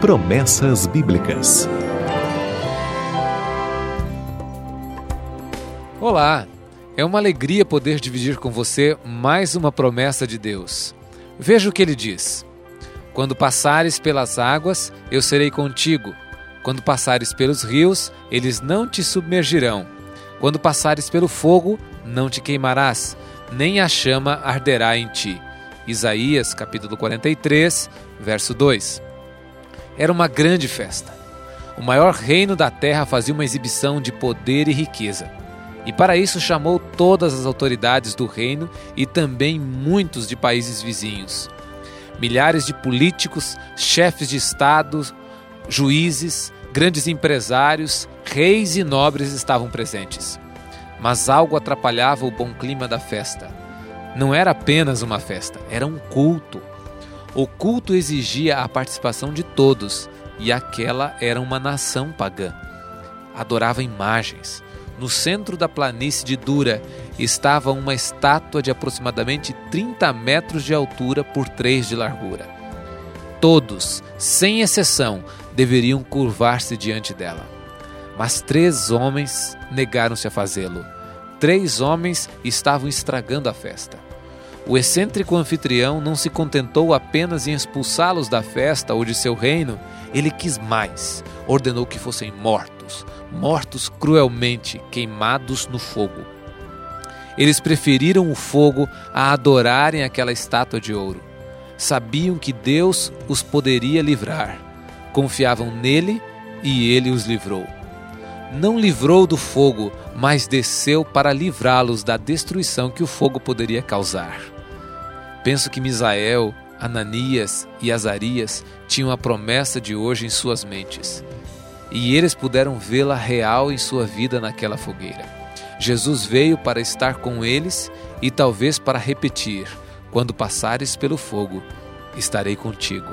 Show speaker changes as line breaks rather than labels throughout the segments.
Promessas Bíblicas.
Olá, é uma alegria poder dividir com você mais uma promessa de Deus. Veja o que ele diz: Quando passares pelas águas, eu serei contigo. Quando passares pelos rios, eles não te submergirão. Quando passares pelo fogo, não te queimarás, nem a chama arderá em ti. Isaías capítulo 43, verso 2. Era uma grande festa. O maior reino da terra fazia uma exibição de poder e riqueza. E para isso chamou todas as autoridades do reino e também muitos de países vizinhos. Milhares de políticos, chefes de estado, juízes, grandes empresários, reis e nobres estavam presentes. Mas algo atrapalhava o bom clima da festa. Não era apenas uma festa, era um culto. O culto exigia a participação de todos, e aquela era uma nação pagã. Adorava imagens. No centro da planície de Dura estava uma estátua de aproximadamente 30 metros de altura por 3 de largura. Todos, sem exceção, deveriam curvar-se diante dela. Mas três homens negaram-se a fazê-lo. Três homens estavam estragando a festa. O excêntrico anfitrião não se contentou apenas em expulsá-los da festa ou de seu reino, ele quis mais. Ordenou que fossem mortos, mortos cruelmente, queimados no fogo. Eles preferiram o fogo a adorarem aquela estátua de ouro. Sabiam que Deus os poderia livrar. Confiavam nele e ele os livrou. Não livrou do fogo, mas desceu para livrá-los da destruição que o fogo poderia causar. Penso que Misael, Ananias e Azarias tinham a promessa de hoje em suas mentes. E eles puderam vê-la real em sua vida naquela fogueira. Jesus veio para estar com eles e talvez para repetir: quando passares pelo fogo, estarei contigo.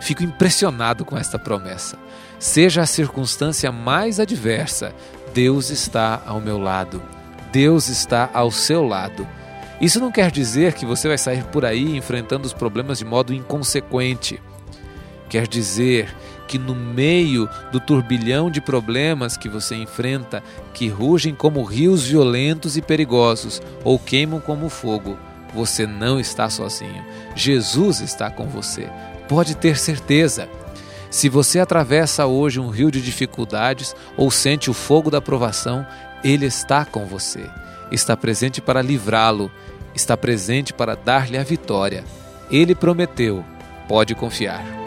Fico impressionado com esta promessa. Seja a circunstância mais adversa, Deus está ao meu lado. Deus está ao seu lado. Isso não quer dizer que você vai sair por aí enfrentando os problemas de modo inconsequente. Quer dizer que no meio do turbilhão de problemas que você enfrenta, que rugem como rios violentos e perigosos ou queimam como fogo, você não está sozinho. Jesus está com você. Pode ter certeza. Se você atravessa hoje um rio de dificuldades ou sente o fogo da provação, Ele está com você. Está presente para livrá-lo está presente para dar-lhe a vitória. Ele prometeu, pode confiar.